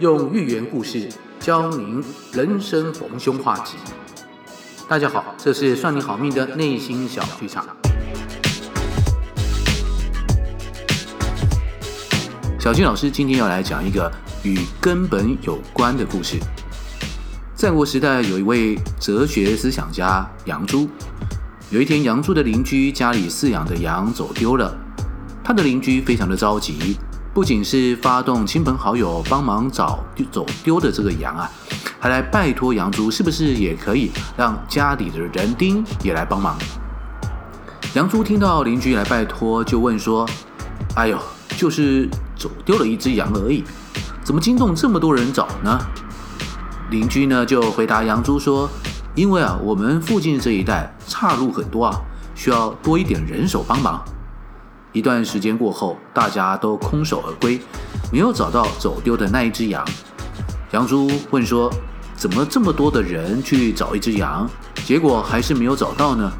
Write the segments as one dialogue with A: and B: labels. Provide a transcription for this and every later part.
A: 用寓言故事教您人生逢凶化吉。大家好，这是算你好命的内心小剧场。小金老师今天要来讲一个与根本有关的故事。战国时代有一位哲学思想家杨朱，有一天杨朱的邻居家里饲养的羊走丢了，他的邻居非常的着急。不仅是发动亲朋好友帮忙找走丢的这个羊啊，还来拜托杨朱，是不是也可以让家里的人丁也来帮忙？杨朱听到邻居来拜托，就问说：“哎呦，就是走丢了一只羊而已，怎么惊动这么多人找呢？”邻居呢就回答杨朱说：“因为啊，我们附近这一带岔路很多啊，需要多一点人手帮忙。”一段时间过后，大家都空手而归，没有找到走丢的那一只羊。杨朱问说：“怎么这么多的人去找一只羊，结果还是没有找到呢？”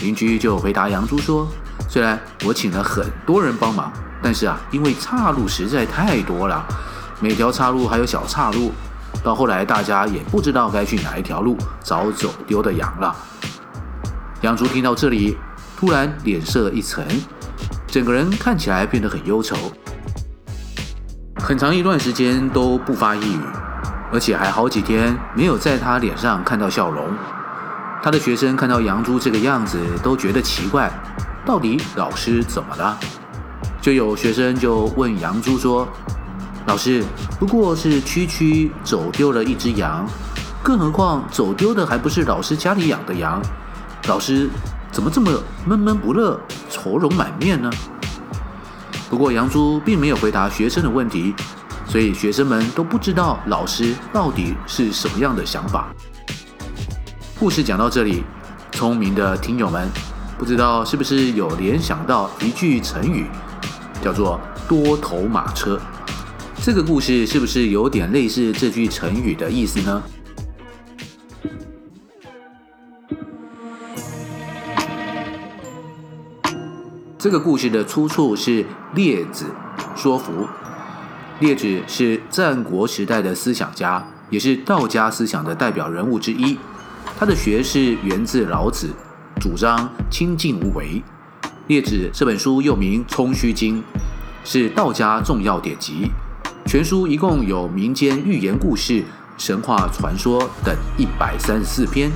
A: 邻居就回答杨朱说：“虽然我请了很多人帮忙，但是啊，因为岔路实在太多了，每条岔路还有小岔路，到后来大家也不知道该去哪一条路找走丢的羊了。”杨朱听到这里，突然脸色一沉。整个人看起来变得很忧愁，很长一段时间都不发一语，而且还好几天没有在他脸上看到笑容。他的学生看到杨朱这个样子，都觉得奇怪，到底老师怎么了？就有学生就问杨朱说：“老师，不过是区区走丢了一只羊，更何况走丢的还不是老师家里养的羊，老师。”怎么这么闷闷不乐、愁容满面呢？不过杨朱并没有回答学生的问题，所以学生们都不知道老师到底是什么样的想法。故事讲到这里，聪明的听友们不知道是不是有联想到一句成语，叫做“多头马车”。这个故事是不是有点类似这句成语的意思呢？这个故事的出处是《列子·说服》。列子是战国时代的思想家，也是道家思想的代表人物之一。他的学识源自老子，主张清静无为。《列子》这本书又名《冲虚经》，是道家重要典籍。全书一共有民间寓言故事、神话传说等一百三十四篇，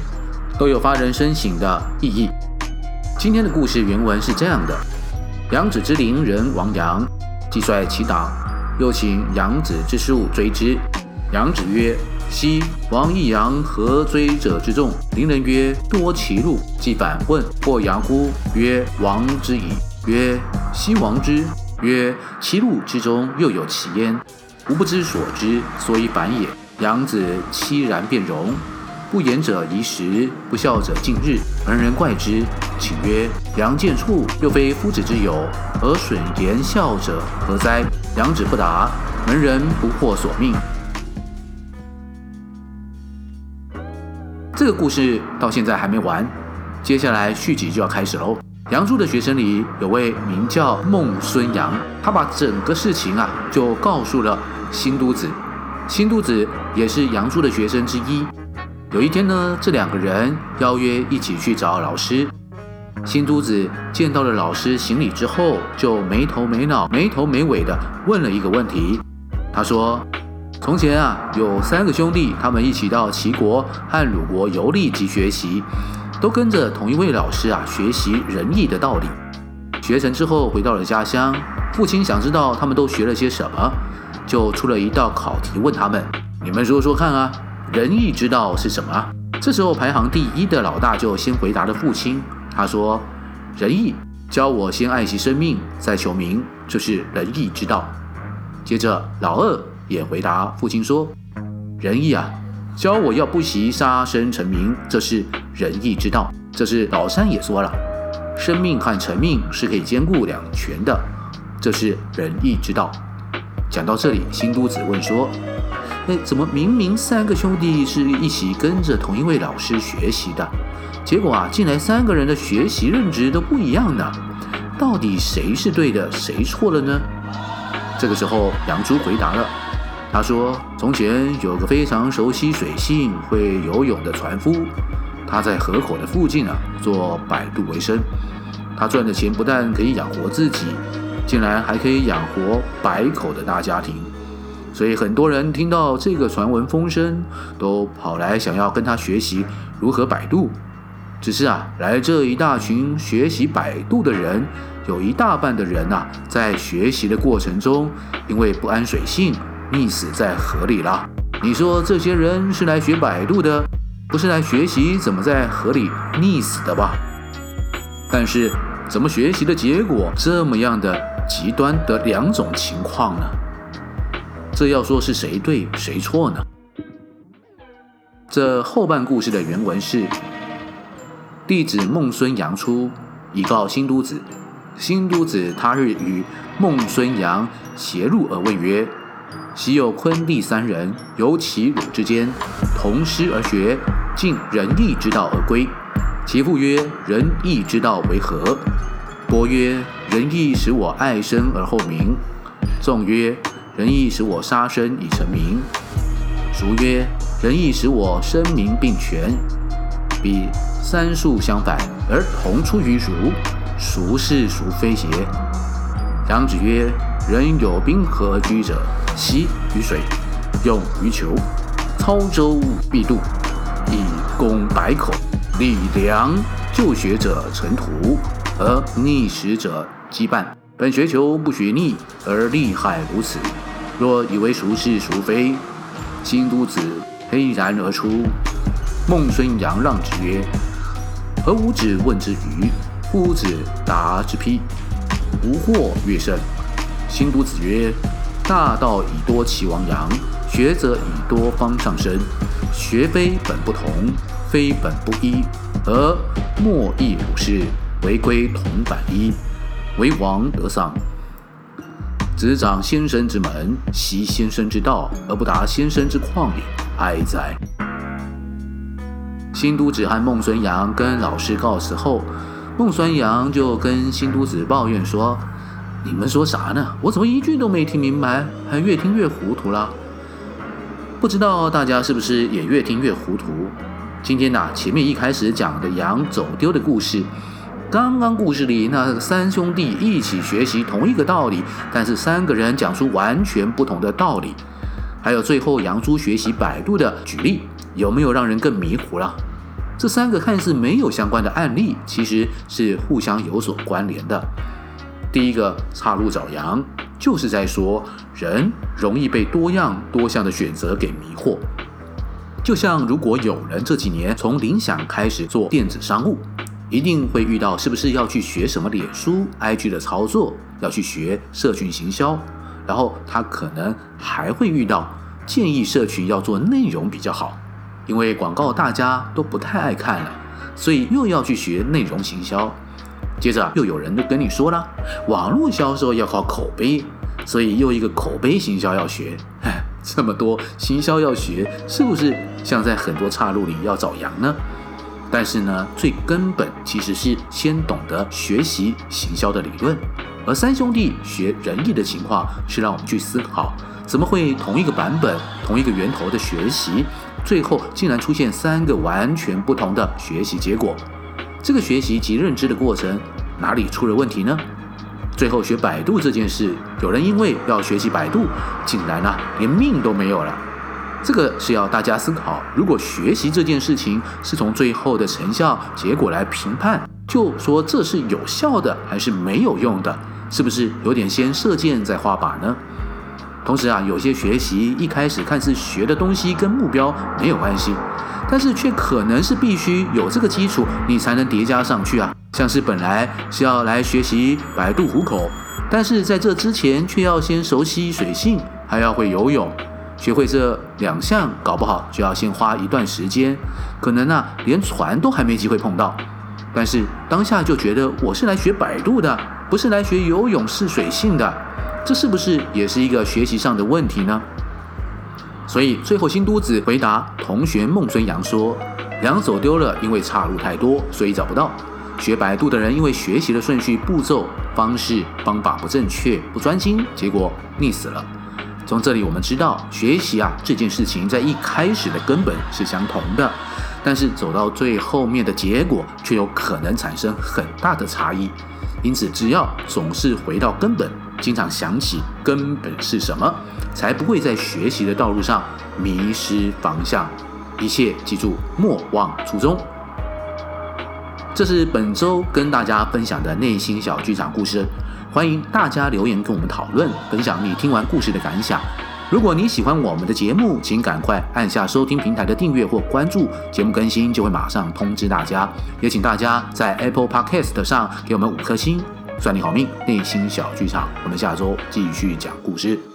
A: 都有发人深省的意义。今天的故事原文是这样的。阳子之邻人王阳，既率其党，又请阳子之庶追之。阳子曰：“昔王益阳何追者之众？”邻人曰：“多歧路。”既反问：“或阳乎？”曰：“王之矣。”曰：“昔王之。”曰：“歧路之中又有其焉？吾不知所之，所以反也。”阳子凄然变容。不言者宜食，不笑者近日。门人怪之，请曰：“阳见畜，又非夫子之友，而损言笑者何哉？”阳子不答，门人不获所命。这个故事到现在还没完，接下来续集就要开始喽。杨朱的学生里有位名叫孟孙阳，他把整个事情啊就告诉了新都子。新都子也是杨朱的学生之一。有一天呢，这两个人邀约一起去找老师。新都子见到了老师行礼之后，就没头没脑、没头没尾地问了一个问题。他说：“从前啊，有三个兄弟，他们一起到齐国和鲁国游历及学习，都跟着同一位老师啊学习仁义的道理。学成之后回到了家乡，父亲想知道他们都学了些什么，就出了一道考题问他们：你们说说看啊。”仁义之道是什么？这时候排行第一的老大就先回答了父亲。他说：“仁义教我先爱惜生命，再求名，这是仁义之道。”接着老二也回答父亲说：“仁义啊，教我要不惜杀生成名，这是仁义之道。”这是老三也说了：“生命和成命是可以兼顾两全的，这是仁义之道。”讲到这里，新都子问说。哎，怎么明明三个兄弟是一起跟着同一位老师学习的，结果啊，进来三个人的学习认知都不一样呢？到底谁是对的，谁错了呢？这个时候，杨朱回答了：“他说：“从前有个非常熟悉水性、会游泳的船夫，他在河口的附近啊做摆渡为生。他赚的钱不但可以养活自己，竟然还可以养活百口的大家庭。所以很多人听到这个传闻风声，都跑来想要跟他学习如何摆渡。只是啊，来这一大群学习摆渡的人，有一大半的人呐，在学习的过程中，因为不安水性。”溺死在河里了。你说这些人是来学摆渡的，不是来学习怎么在河里溺死的吧？但是怎么学习的结果这么样的极端的两种情况呢？这要说是谁对谁错呢？这后半故事的原文是：弟子孟孙阳出，以告新都子。新都子他日与孟孙阳偕入而问曰。昔有昆弟三人，由齐鲁之间，同师而学，尽仁义之道而归。其父曰：“仁义之道为何？”伯曰：“仁义使我爱生而后名。”仲曰：“仁义使我杀生以成名。”孰曰：“仁义使我声名并全。”彼三术相反，而同出于儒，孰是孰非邪？阳子曰：“人有冰河而居者。”习于水，用于求，操舟必渡，以供百口，礼良就学者成徒，而逆时者羁绊。本学求不学逆，而利害如此。若以为孰是孰非，新都子驴然而出。孟孙阳让之曰：“何吾子问之愚？夫子答之批：“无惑越甚。”新都子曰。大道以多其亡羊，学则以多方上升。学非本不同，非本不一，而莫亦如是。违规同反一，为王得丧。子长先生之门，习先生之道，而不达先生之旷也，哀哉！新都子和孟孙阳跟老师告辞后，孟孙阳就跟新都子抱怨说。你们说啥呢？我怎么一句都没听明白，还越听越糊涂了？不知道大家是不是也越听越糊涂？今天呐，前面一开始讲的羊走丢的故事，刚刚故事里那三兄弟一起学习同一个道理，但是三个人讲出完全不同的道理，还有最后杨朱学习百度的举例，有没有让人更迷糊了？这三个看似没有相关的案例，其实是互相有所关联的。第一个岔路找羊，就是在说人容易被多样多项的选择给迷惑。就像如果有人这几年从零想开始做电子商务，一定会遇到是不是要去学什么脸书、IG 的操作，要去学社群行销，然后他可能还会遇到建议社群要做内容比较好，因为广告大家都不太爱看了，所以又要去学内容行销。接着又有人就跟你说了，网络销售要靠口碑，所以又一个口碑行销要学。哎，这么多行销要学，是不是像在很多岔路里要找羊呢？但是呢，最根本其实是先懂得学习行销的理论。而三兄弟学仁义的情况，是让我们去思考，怎么会同一个版本、同一个源头的学习，最后竟然出现三个完全不同的学习结果？这个学习及认知的过程哪里出了问题呢？最后学百度这件事，有人因为要学习百度，竟然啊连命都没有了。这个是要大家思考，如果学习这件事情是从最后的成效结果来评判，就说这是有效的还是没有用的，是不是有点先射箭再画靶呢？同时啊，有些学习一开始看似学的东西跟目标没有关系。但是却可能是必须有这个基础，你才能叠加上去啊。像是本来是要来学习摆渡虎口，但是在这之前却要先熟悉水性，还要会游泳。学会这两项，搞不好就要先花一段时间，可能啊连船都还没机会碰到。但是当下就觉得我是来学摆渡的，不是来学游泳试水性的，这是不是也是一个学习上的问题呢？所以最后，新都子回答同学孟孙阳说：“两走丢了，因为岔路太多，所以找不到。学摆渡的人，因为学习的顺序、步骤、方式、方法不正确、不专心，结果溺死了。从这里我们知道，学习啊这件事情在一开始的根本是相同的，但是走到最后面的结果却有可能产生很大的差异。因此，只要总是回到根本，经常想起根本是什么，才不会在学习的道路上迷失方向。一切记住，莫忘初衷。这是本周跟大家分享的内心小剧场故事。欢迎大家留言跟我们讨论，分享你听完故事的感想。如果你喜欢我们的节目，请赶快按下收听平台的订阅或关注，节目更新就会马上通知大家。也请大家在 Apple Podcast 上给我们五颗星，算你好命。内心小剧场，我们下周继续讲故事。